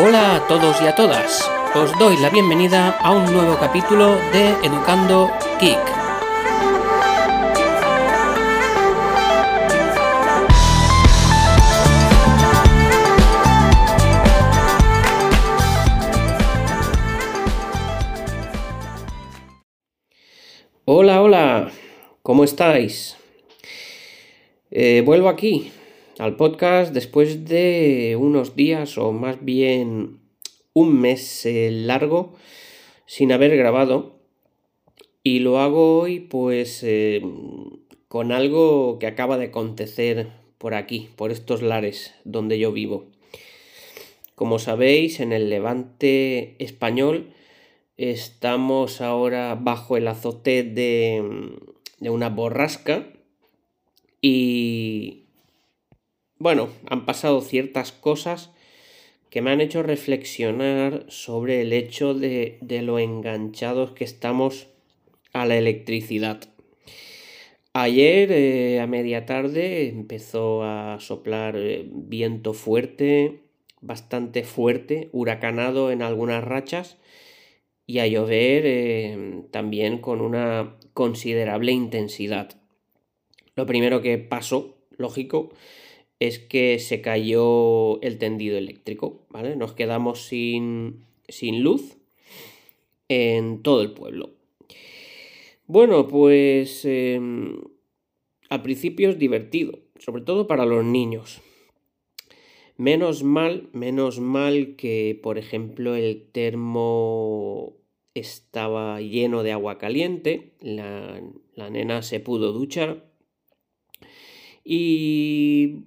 Hola a todos y a todas. Os doy la bienvenida a un nuevo capítulo de Educando Geek. Hola, hola, ¿cómo estáis? Eh, vuelvo aquí al podcast después de unos días o más bien un mes eh, largo sin haber grabado y lo hago hoy pues eh, con algo que acaba de acontecer por aquí, por estos lares donde yo vivo. Como sabéis, en el levante español estamos ahora bajo el azote de, de una borrasca y bueno, han pasado ciertas cosas que me han hecho reflexionar sobre el hecho de, lo enganchados que estamos a la electricidad. Ayer eh, a media tarde empezó a soplar eh, viento fuerte, bastante fuerte, huracanado en algunas rachas y a llover eh, también con una considerable intensidad. Lo primero que pasó, lógico, es que se cayó el tendido eléctrico, ¿vale? Nos quedamos sin, sin luz en todo el pueblo. Bueno, pues em, al principio es divertido, sobre todo para los niños. Menos mal, menos mal que, por ejemplo, el termo estaba lleno de agua caliente, la, la nena se pudo duchar y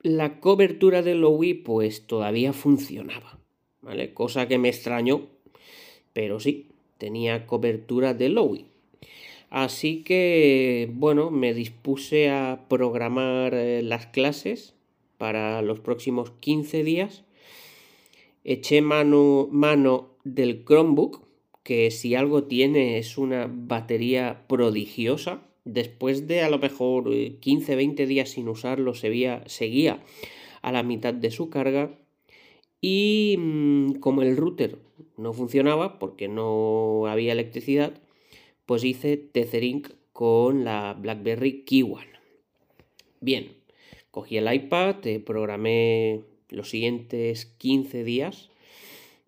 la cobertura de Lowy pues todavía funcionaba, ¿vale? Cosa que me extrañó, pero sí, tenía cobertura de Lowy. Así que, bueno, me dispuse a programar eh, las clases para los próximos 15 días. Eché mano, mano del Chromebook, que si algo tiene es una batería prodigiosa después de a lo mejor 15-20 eh, días sin usarlo, seguía, seguía a la mitad de su carga. Y mm, como el router no funcionaba porque no había electricidad, pues hice Tethering con la BlackBerry Key One. Bien, cogí el iPad, programé los siguientes 15 días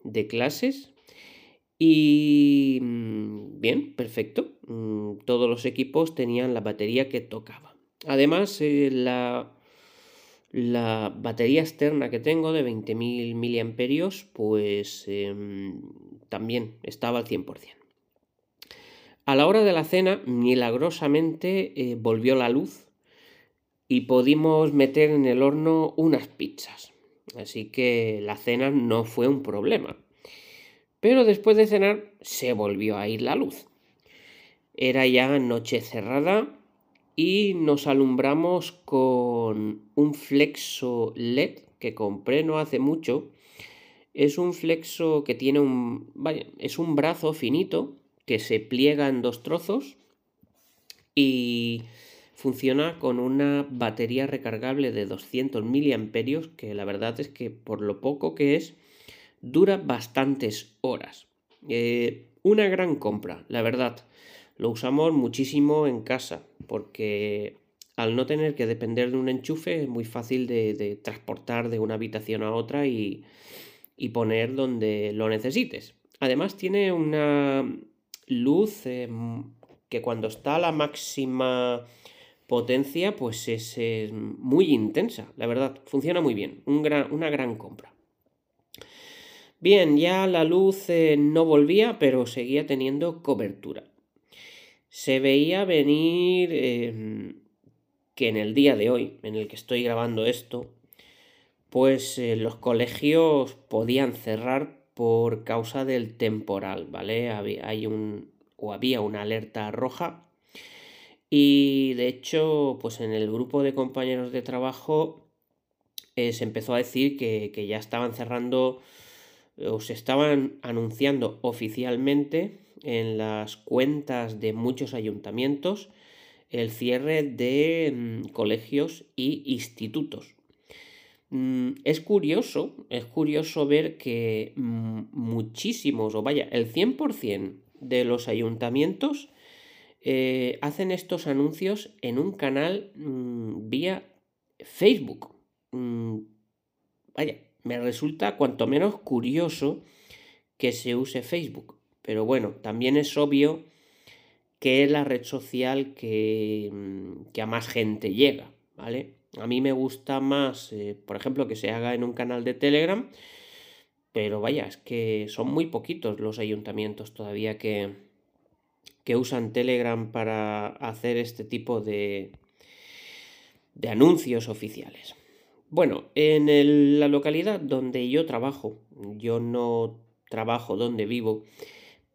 de clases y mm, bien, perfecto. Mm, todos los equipos tenían la batería que tocaba. Además, eh, la, la, batería externa que tengo de 20.000 miliamperios, pues em, también estaba al 100%. A la hora de la cena, milagrosamente eh, volvió la luz y pudimos meter en el horno unas pizzas. Así que la cena no fue un problema. Pero después de cenar se volvió a ir la luz. Era ya noche cerrada y nos alumbramos con un flexo LED que compré no hace mucho. Es un flexo que tiene un, es un brazo finito que se pliega en dos trozos y funciona con una batería recargable de 200 miliamperios que la verdad es que por lo poco que es dura bastantes horas. Eh, una gran compra, la verdad. Lo usamos muchísimo en casa porque al no tener que depender de un enchufe es muy fácil de, transportar de una habitación a otra y, poner donde lo necesites. Además tiene una luz eh, que cuando está a la máxima potencia pues es, muy intensa, la verdad, funciona muy bien, una gran compra. Bien, ya la luz eh, no volvía, pero seguía teniendo cobertura. Se veía venir em, que en el día de hoy, en el que estoy grabando esto, pues eh, los colegios podían cerrar por causa del temporal, ¿vale? Había, hay un, o había una alerta roja y de hecho, pues en el grupo de compañeros de trabajo eh, se empezó a decir que, que ya estaban cerrando os estaban anunciando oficialmente en las cuentas de muchos ayuntamientos el cierre de mm, colegios y institutos. Mm, es curioso, es curioso ver que mm, muchísimos, o vaya, el 100% de los ayuntamientos eh, hacen estos anuncios en un canal vía Facebook. vaya, me resulta cuanto menos curioso que se use Facebook. Pero bueno, también es obvio que es la red social que, que a más gente llega, ¿vale? A mí me gusta más, eh, por ejemplo, que se haga en un canal de Telegram, pero vaya, es que son muy poquitos los ayuntamientos todavía que, que usan Telegram para hacer este tipo de, de anuncios oficiales. Bueno, en la localidad donde yo trabajo, yo no trabajo donde vivo,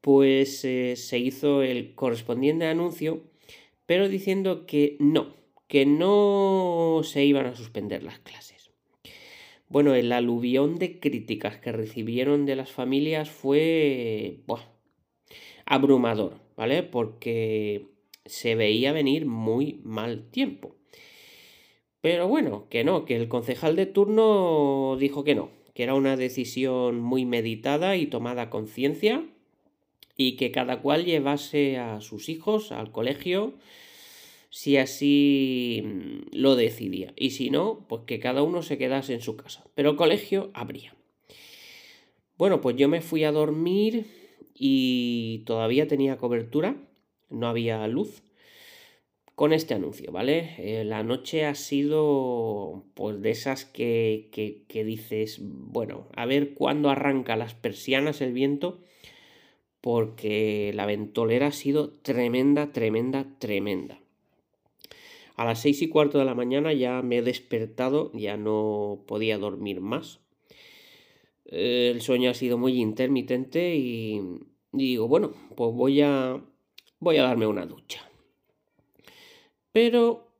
pues eh, se hizo el correspondiente anuncio, pero diciendo que no, que no se iban a suspender las clases. Bueno, el aluvión de críticas que recibieron de las familias fue abrumador, ¿vale? Porque se veía venir muy mal tiempo. Pero bueno, que no, que el concejal de turno dijo que no, que era una decisión muy meditada y tomada conciencia y que cada cual llevase a sus hijos al colegio si así mm, lo decidía. Y si no, pues que cada uno se quedase en su casa. Pero el colegio habría. Bueno, pues yo me fui a dormir y todavía tenía cobertura, no había luz. Con este anuncio, ¿vale? Eh, la noche ha sido pues de esas que, que, que dices, bueno, a ver cuándo arranca las persianas el viento, porque la ventolera ha sido tremenda, tremenda, tremenda. A las seis y cuarto de la mañana ya me he despertado, ya no podía dormir más. Eh, el sueño ha sido muy intermitente y, digo, bueno, pues voy a, voy a darme una ducha. Pero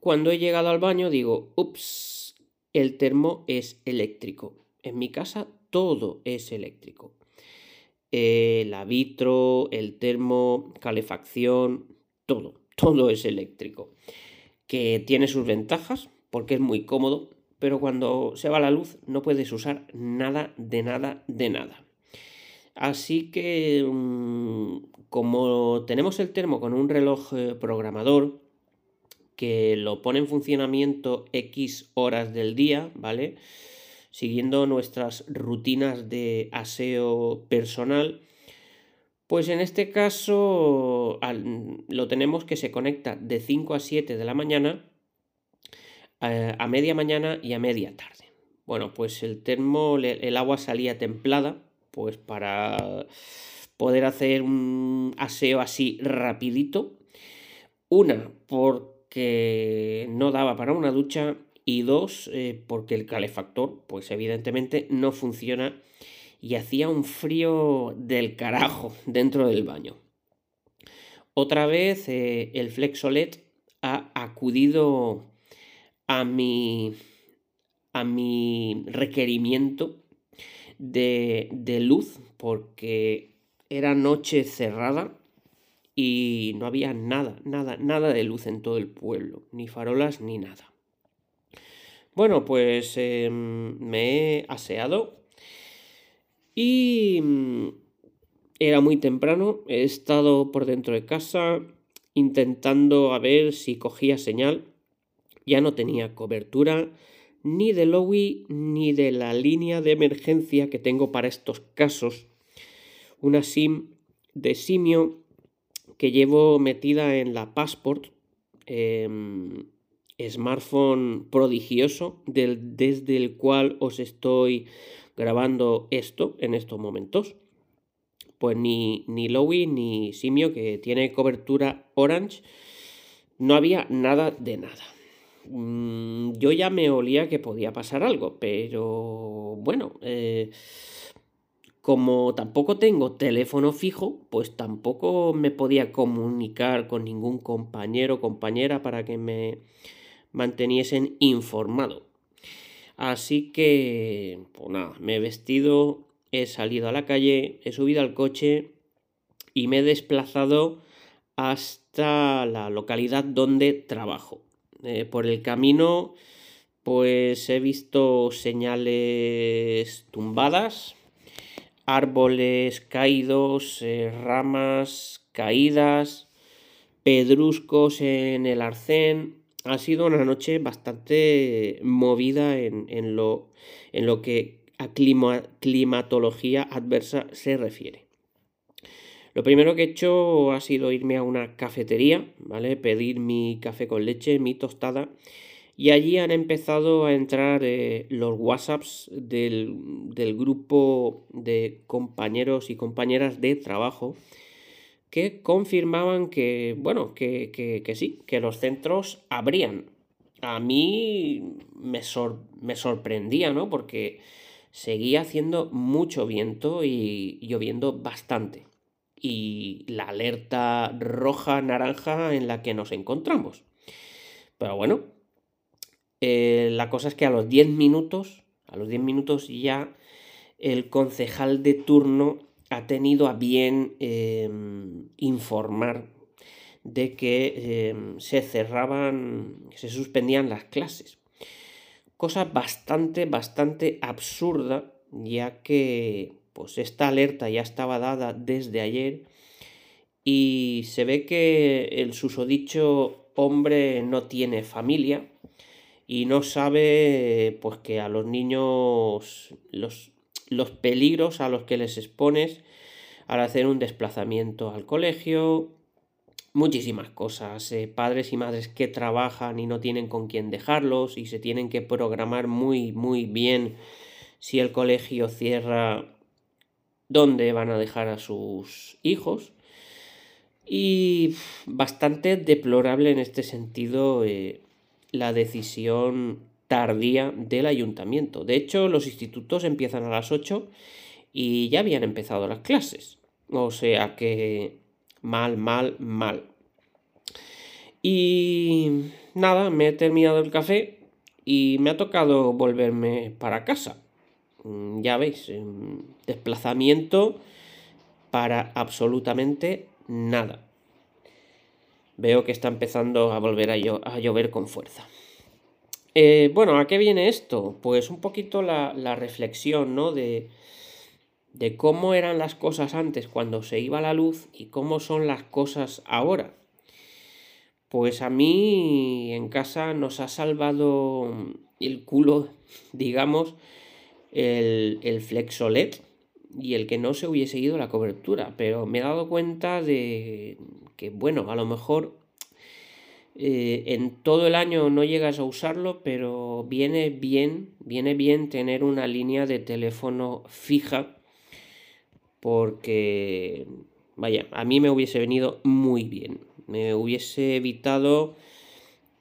cuando he llegado al baño digo, ups, el termo es eléctrico. En mi casa todo es eléctrico. El vitro, el termo, calefacción, todo, todo es eléctrico que tiene sus ventajas porque es muy cómodo, pero cuando se va la luz no puedes usar nada de nada de nada. Así que mm, como tenemos el termo con un reloj eh, programador que lo pone en funcionamiento X horas del día, ¿vale? Siguiendo nuestras rutinas de aseo personal, pues en este caso lo tenemos que se conecta de 5 a 7 de la mañana, eh, a, media mañana y a media tarde. Bueno, pues el termo, el agua salía templada, pues para poder hacer un aseo así rapidito. Una, porque no daba para una ducha y dos, eh, porque el calefactor, pues evidentemente no funciona y hacía un frío del carajo dentro del baño. Otra vez eh, el Flexolet ha acudido a mi, a mi requerimiento de, de luz porque era noche cerrada y no había nada, nada, nada de luz en todo el pueblo, ni farolas ni nada. Bueno, pues em, me he aseado y mm, era muy temprano, he estado por dentro de casa intentando a ver si cogía señal. Ya no tenía cobertura ni de Lowy ni de la línea de emergencia que tengo para estos casos. Una SIM de simio que llevo metida en la Passport, em, smartphone prodigioso desde el cual os estoy grabando esto en estos momentos. Pues ni, ni Lowy ni Simio, que tiene cobertura Orange, no había nada de nada. Mm, yo ya me olía que podía pasar algo, pero bueno, eh, como tampoco tengo teléfono fijo, pues tampoco me podía comunicar con ningún compañero o compañera para que me manteniesen informado. Así que, pues nada, me he vestido, he salido a la calle, he subido al coche y me he desplazado hasta la localidad donde trabajo. Eh, por el camino, Pues he visto señales tumbadas, árboles caídos, eh, ramas caídas, pedruscos en el arcén. Ha sido una noche bastante movida en, en lo, en lo que a climatología adversa se refiere. Lo primero que he hecho ha sido irme a una cafetería, ¿vale? Pedir mi café con leche, mi tostada. Y allí han empezado a entrar eh, los WhatsApps del, del, grupo de compañeros y compañeras de trabajo que confirmaban que, bueno, que, que, sí, que los centros abrían. A mí me, me sorprendía, ¿no? Porque seguía haciendo mucho viento y lloviendo bastante y la alerta roja, naranja en la que nos encontramos. Pero bueno, eh, la cosa es que a los 10 minutos, a los 10 minutos ya el concejal de turno ha tenido a bien em, informar de que em, se cerraban, se suspendían las clases. Cosa bastante, bastante absurda, ya que pues esta alerta ya estaba dada desde ayer y se ve que el susodicho hombre no tiene familia y no sabe pues que a los niños los, los peligros a los que les expones al hacer un desplazamiento al colegio, muchísimas cosas, eh, padres y madres que trabajan y no tienen con quién dejarlos y se tienen que programar muy muy bien si el colegio cierra dónde van a dejar a sus hijos. Y bastante deplorable en este sentido eh, la decisión tardía del ayuntamiento. De hecho, los institutos empiezan a las 8 y ya habían empezado las clases. O sea que mal, mal, mal. Y nada, me he terminado el café y me ha tocado volverme para casa. Mm, ya veis, desplazamiento para absolutamente nada. Veo que está empezando a volver a, llover con fuerza. Eh, bueno, ¿a qué viene esto? Pues un poquito la, reflexión, ¿no? De, de cómo eran las cosas antes cuando se iba la luz y cómo son las cosas ahora. Pues a mí en casa nos ha salvado el culo, digamos, el, el Flexolet y el que no se hubiese ido la cobertura, pero me he dado cuenta de que, bueno, a lo mejor eh, en todo el año no llegas a usarlo, pero viene bien, viene bien tener una línea de teléfono fija, porque, vaya, a mí me hubiese venido muy bien, me hubiese evitado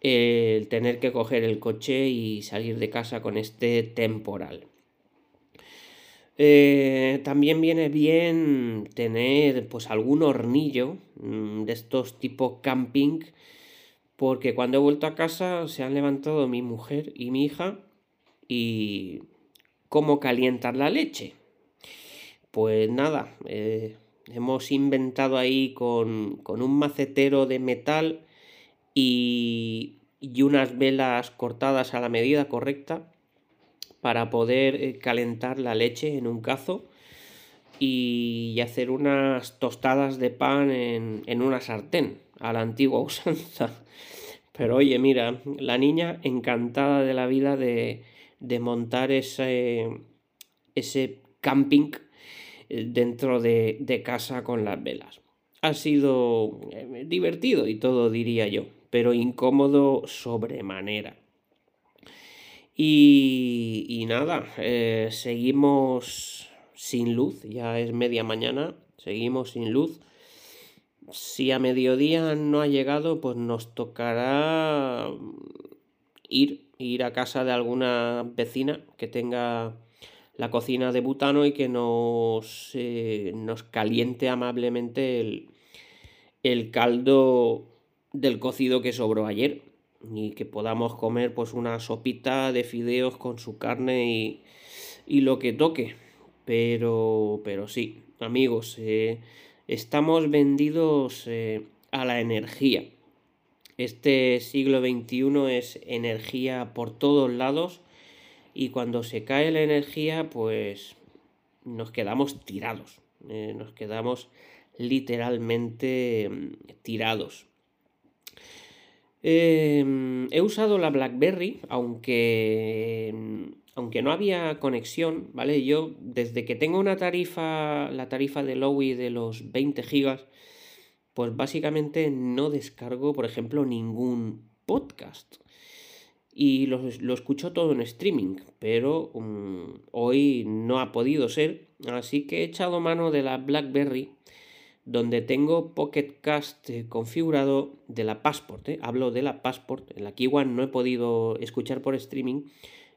el tener que coger el coche y salir de casa con este temporal. Eh, también viene bien tener pues algún hornillo mm, de estos tipo camping porque cuando he vuelto a casa se han levantado mi mujer y mi hija y cómo calientar la leche. Pues nada, eh, hemos inventado ahí con, con, un macetero de metal y, y unas velas cortadas a la medida correcta para poder eh, calentar la leche en un cazo y hacer unas tostadas de pan en, una sartén, a la antigua usanza. Pero oye, mira, la niña encantada de la vida de, montar ese, ese camping eh, dentro de, de, casa con las velas. Ha sido eh, divertido y todo diría yo, pero incómodo sobremanera. Y, nada, eh, seguimos sin luz, ya es media mañana, seguimos sin luz. Si a mediodía no ha llegado, pues nos tocará ir, ir a casa de alguna vecina que tenga la cocina de butano y que nos, eh, nos caliente amablemente el, el caldo del cocido que sobró ayer y que podamos comer pues una sopita de fideos con su carne y, y lo que toque. Pero, pero sí, amigos, eh, estamos vendidos eh, a la energía. Este siglo XXI es energía por todos lados y cuando se cae la energía pues nos quedamos tirados, eh, nos quedamos literalmente mm, tirados. Em, he usado la BlackBerry, aunque, aunque no había conexión, ¿vale? Yo desde que tengo una tarifa, la tarifa de Lowy de los 20 gigas, pues básicamente no descargo, por ejemplo, ningún podcast. Y lo, escucho todo en streaming, pero mm, hoy no ha podido ser, así que he echado mano de la BlackBerry donde tengo Pocket Cast eh, configurado de la Passport. Eh. Hablo de la Passport. En la One no he podido escuchar por streaming.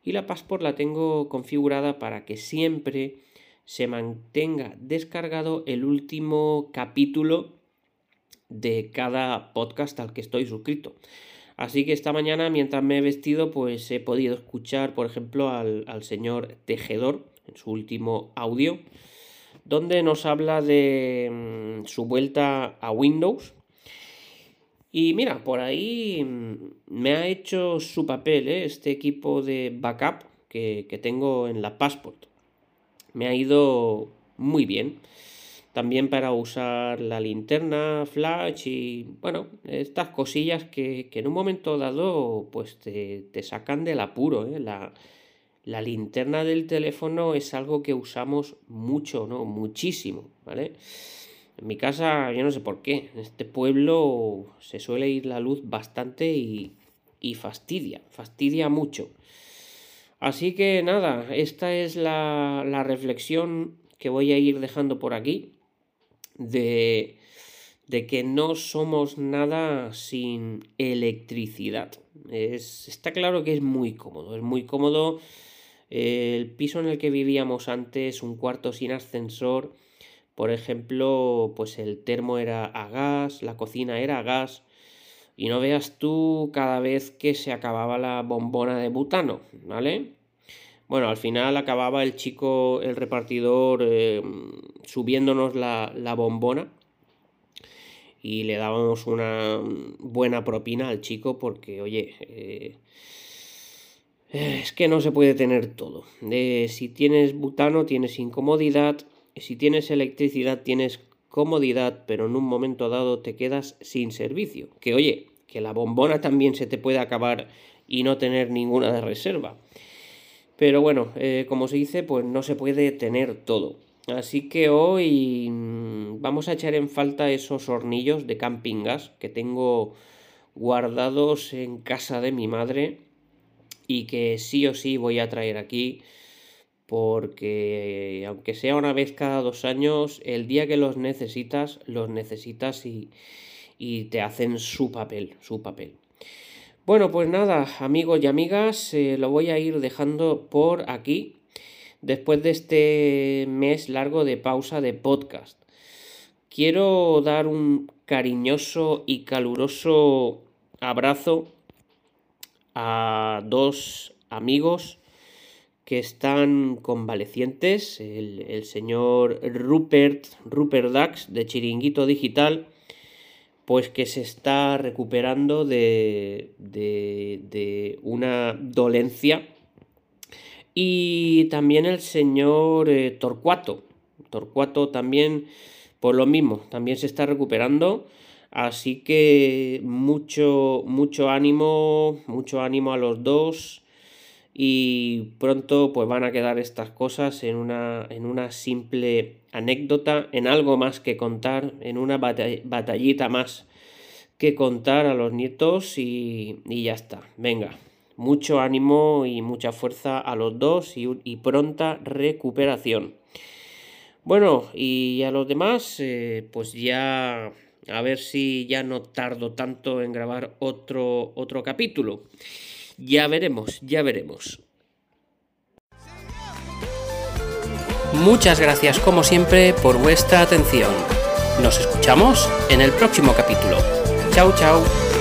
Y la Passport la tengo configurada para que siempre se mantenga descargado el último capítulo de cada podcast al que estoy suscrito. Así que esta mañana, mientras me he vestido, pues he podido escuchar, por ejemplo, al, al señor Tejedor en su último audio donde nos habla de mm, su vuelta a Windows. Y mira, por ahí mm, me ha hecho su papel ¿eh? este equipo de backup que, que tengo en la Passport. Me ha ido muy bien también para usar la linterna flash y bueno, estas cosillas que, que en un momento dado pues te, te sacan del apuro, ¿eh? la, la linterna del teléfono es algo que usamos mucho, ¿no? Muchísimo, ¿vale? En mi casa, yo no sé por qué, en este pueblo se suele ir la luz bastante y, y fastidia, fastidia mucho. Así que nada, esta es la, la reflexión que voy a ir dejando por aquí de, de que no somos nada sin electricidad. Es, está claro que es muy cómodo, es muy cómodo el piso en el que vivíamos antes, un cuarto sin ascensor, por ejemplo, pues el termo era a gas, la cocina era a gas, y no veas tú cada vez que se acababa la bombona de butano, ¿vale? Bueno, al final acababa el chico, el repartidor, eh, subiéndonos la, bombona y le dábamos una buena propina al chico porque, oye, eh, es que no se puede tener todo. si tienes butano tienes incomodidad, si tienes electricidad tienes comodidad, pero en un momento dado te quedas sin servicio. Que oye, que la bombona también se te puede acabar y no tener ninguna de reserva. Pero bueno, eh, como se dice, pues no se puede tener todo. Así que hoy mm, vamos a echar en falta esos hornillos de camping gas que tengo guardados en casa de mi madre y que sí o sí voy a traer aquí porque aunque sea una vez cada dos años, el día que los necesitas, los necesitas y, te hacen su papel, su papel. Bueno, pues nada, amigos y amigas, eh, lo voy a ir dejando por aquí después de este mes largo de pausa de podcast. Quiero dar un cariñoso y caluroso abrazo a dos amigos que están convalecientes, el, señor Rupert, Rupert Dax de Chiringuito Digital, pues que se está recuperando de, de, una dolencia. Y también el señor eh, Torcuato. Torcuato también, por lo mismo, también se está recuperando. Así que mucho, mucho ánimo, mucho ánimo a los dos y pronto pues van a quedar estas cosas en una, en una simple anécdota, en algo más que contar, en una batallita más que contar a los nietos y, ya está. Venga, mucho ánimo y mucha fuerza a los dos y, pronta recuperación. Bueno, y a los demás, eh, pues ya a ver si ya no tardo tanto en grabar otro, otro capítulo. Ya veremos, ya veremos. Muchas gracias como siempre por vuestra atención. Nos escuchamos en el próximo capítulo. Chao, chao.